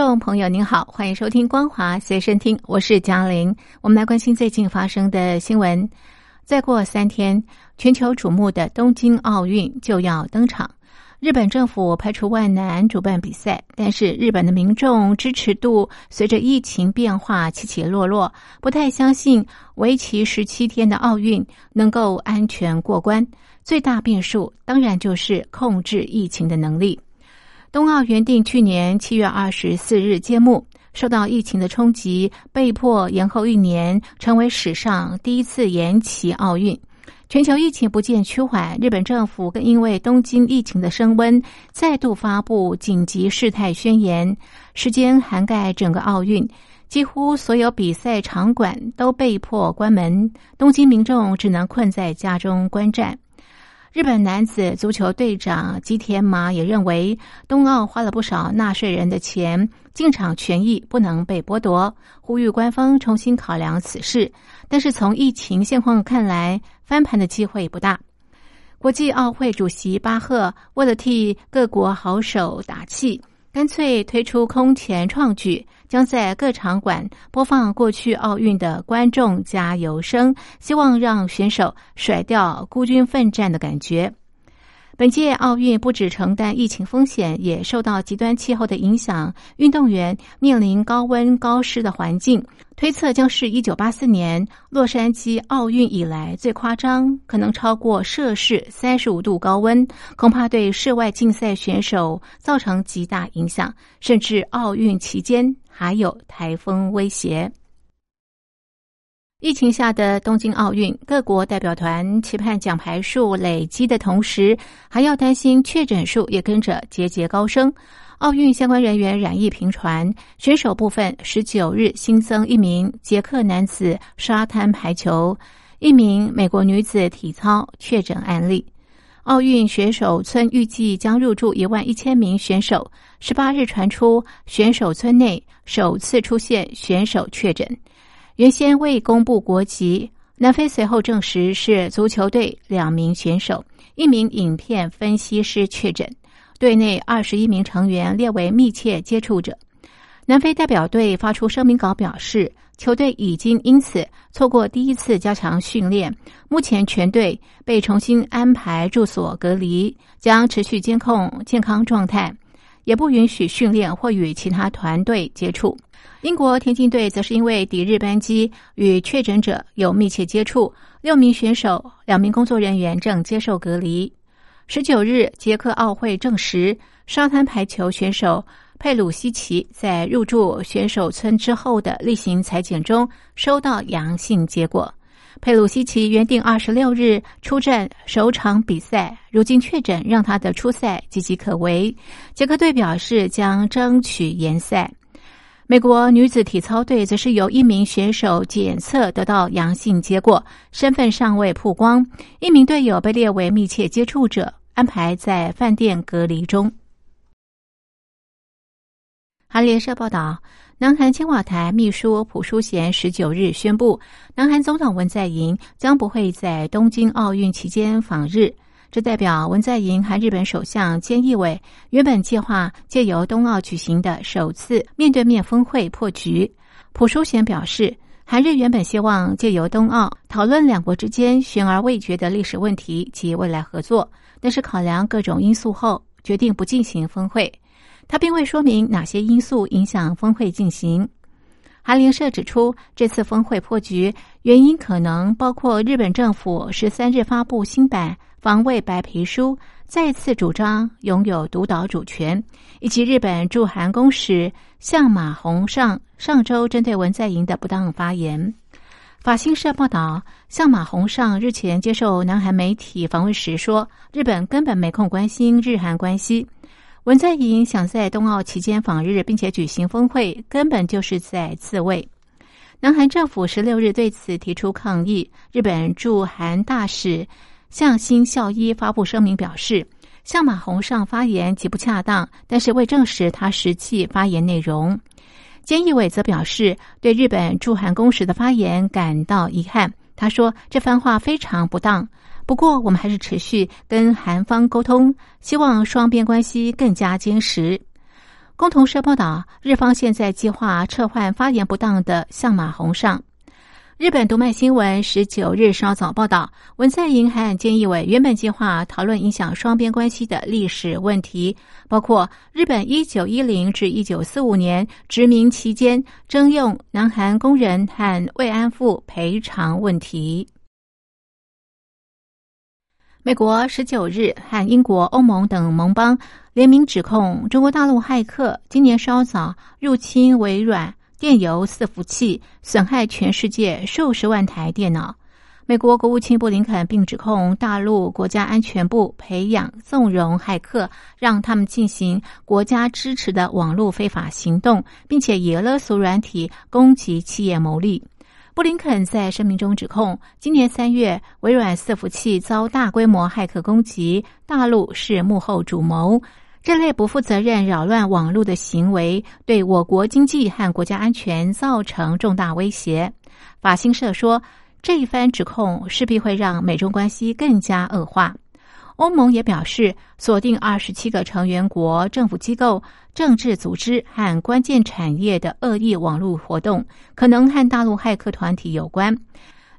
众朋友您好，欢迎收听光华随身听，我是嘉玲。我们来关心最近发生的新闻。再过三天，全球瞩目的东京奥运就要登场。日本政府排除万难主办比赛，但是日本的民众支持度随着疫情变化起起落落，不太相信为期十七天的奥运能够安全过关。最大变数当然就是控制疫情的能力。冬奥原定去年七月二十四日揭幕，受到疫情的冲击，被迫延后一年，成为史上第一次延期奥运。全球疫情不见趋缓，日本政府更因为东京疫情的升温，再度发布紧急事态宣言，时间涵盖整个奥运，几乎所有比赛场馆都被迫关门，东京民众只能困在家中观战。日本男子足球队长吉田麻也认为，冬奥花了不少纳税人的钱，进场权益不能被剥夺，呼吁官方重新考量此事。但是从疫情现况看来，翻盘的机会不大。国际奥会主席巴赫为了替各国好手打气。干脆推出空前创举，将在各场馆播放过去奥运的观众加油声，希望让选手甩掉孤军奋战的感觉。本届奥运不止承担疫情风险，也受到极端气候的影响，运动员面临高温高湿的环境。推测将是一九八四年洛杉矶奥运以来最夸张，可能超过摄氏三十五度高温，恐怕对室外竞赛选手造成极大影响，甚至奥运期间还有台风威胁。疫情下的东京奥运，各国代表团期盼奖牌数累积的同时，还要担心确诊数也跟着节节高升。奥运相关人员染疫频传，选手部分十九日新增一名捷克男子沙滩排球，一名美国女子体操确诊案例。奥运选手村预计将入住一万一千名选手。十八日传出选手村内首次出现选手确诊。原先未公布国籍，南非随后证实是足球队两名选手，一名影片分析师确诊，队内二十一名成员列为密切接触者。南非代表队发出声明稿表示，球队已经因此错过第一次加强训练，目前全队被重新安排住所隔离，将持续监控健康状态，也不允许训练或与其他团队接触。英国田径队则是因为抵日班机与确诊者有密切接触，六名选手、两名工作人员正接受隔离。十九日，捷克奥会证实，沙滩排球选手佩鲁西奇在入住选手村之后的例行裁剪中收到阳性结果。佩鲁西奇原定二十六日出战首场比赛，如今确诊让他的出赛岌岌可危。捷克队表示将争取延赛。美国女子体操队则是由一名选手检测得到阳性结果，身份尚未曝光。一名队友被列为密切接触者，安排在饭店隔离中。韩联社报道，南韩青瓦台秘书朴淑贤十九日宣布，南韩总统文在寅将不会在东京奥运期间访日。这代表文在寅和日本首相菅义伟原本计划借由冬奥举行的首次面对面峰会破局。朴淑贤表示，韩日原本希望借由冬奥讨论两国之间悬而未决的历史问题及未来合作，但是考量各种因素后，决定不进行峰会。他并未说明哪些因素影响峰会进行。韩联社指出，这次峰会破局原因可能包括日本政府十三日发布新版。防卫白皮书再次主张拥有独岛主权，以及日本驻韩公使向马洪上上周针对文在寅的不当发言。法新社报道，向马洪上日前接受南韩媒体访问时说：“日本根本没空关心日韩关系。文在寅想在冬奥期间访日，并且举行峰会，根本就是在自卫。”南韩政府十六日对此提出抗议。日本驻韩大使向新孝一发布声明表示，向马洪上发言极不恰当，但是未证实他实际发言内容。菅义伟则表示，对日本驻韩公使的发言感到遗憾。他说这番话非常不当。不过，我们还是持续跟韩方沟通，希望双边关系更加坚实。共同社报道，日方现在计划撤换发言不当的向马洪上。日本读卖新闻十九日稍早报道，文在寅和菅义伟原本计划讨论影响双边关系的历史问题，包括日本一九一零至一九四五年殖民期间征用南韩工人和慰安妇赔偿问题。美国十九日和英国、欧盟等盟邦联名指控中国大陆骇客今年稍早入侵微软。电邮伺服器损害全世界数十万台电脑。美国国务卿布林肯并指控大陆国家安全部培养纵容骇客，让他们进行国家支持的网络非法行动，并且以勒索软体攻击企业牟利。布林肯在声明中指控，今年三月微软伺服器遭大规模骇客攻击，大陆是幕后主谋。这类不负责任、扰乱网络的行为，对我国经济和国家安全造成重大威胁。法新社说，这一番指控势必会让美中关系更加恶化。欧盟也表示，锁定二十七个成员国政府机构、政治组织和关键产业的恶意网络活动，可能和大陆骇客团体有关。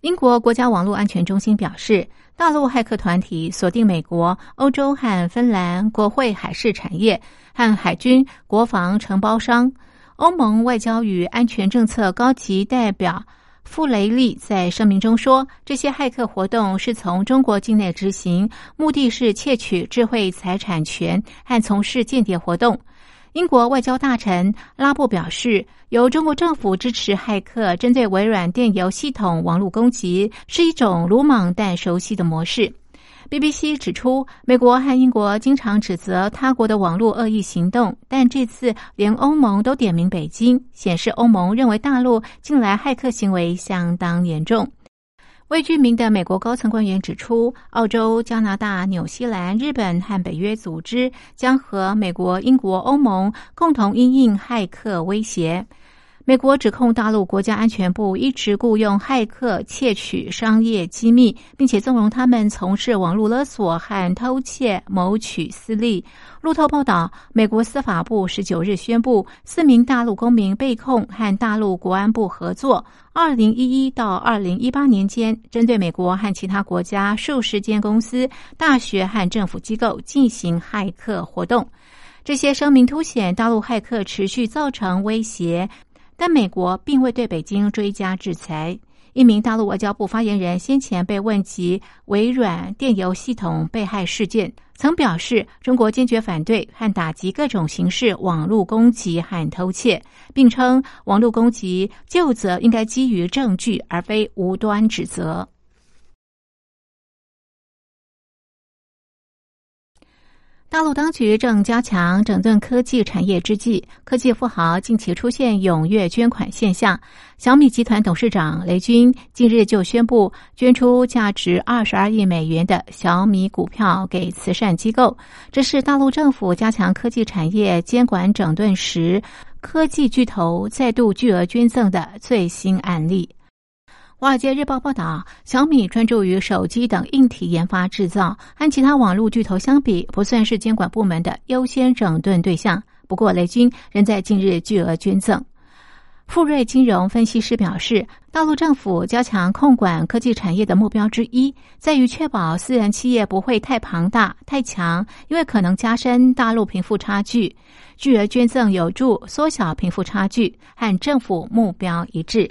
英国国家网络安全中心表示，大陆骇客团体锁定美国、欧洲和芬兰国会海事产业和海军国防承包商。欧盟外交与安全政策高级代表傅雷利在声明中说，这些骇客活动是从中国境内执行，目的是窃取智慧财产权和从事间谍活动。英国外交大臣拉布表示，由中国政府支持骇客针对微软电邮系统网络攻击，是一种鲁莽但熟悉的模式。BBC 指出，美国和英国经常指责他国的网络恶意行动，但这次连欧盟都点名北京，显示欧盟认为大陆近来骇客行为相当严重。未具名的美国高层官员指出，澳洲、加拿大、纽西兰、日本和北约组织将和美国、英国、欧盟共同因应骇客威胁。美国指控大陆国家安全部一直雇佣骇客窃取商业机密，并且纵容他们从事网络勒索和偷窃，谋取私利。路透报道，美国司法部十九日宣布，四名大陆公民被控和大陆国安部合作，二零一一到二零一八年间，针对美国和其他国家数十间公司、大学和政府机构进行骇客活动。这些声明凸显大陆骇客持续造成威胁。但美国并未对北京追加制裁。一名大陆外交部发言人先前被问及微软电邮系统被害事件，曾表示中国坚决反对和打击各种形式网络攻击和偷窃，并称网络攻击就责应该基于证据，而非无端指责。大陆当局正加强整顿科技产业之际，科技富豪近期出现踊跃捐款现象。小米集团董事长雷军近日就宣布捐出价值二十二亿美元的小米股票给慈善机构。这是大陆政府加强科技产业监管整顿时，科技巨头再度巨额捐赠的最新案例。《华尔街日报》报道，小米专注于手机等硬体研发制造，和其他网络巨头相比，不算是监管部门的优先整顿对象。不过，雷军仍在近日巨额捐赠。富瑞金融分析师表示，大陆政府加强控管科技产业的目标之一，在于确保私人企业不会太庞大、太强，因为可能加深大陆贫富差距。巨额捐赠有助缩小贫富差距，和政府目标一致。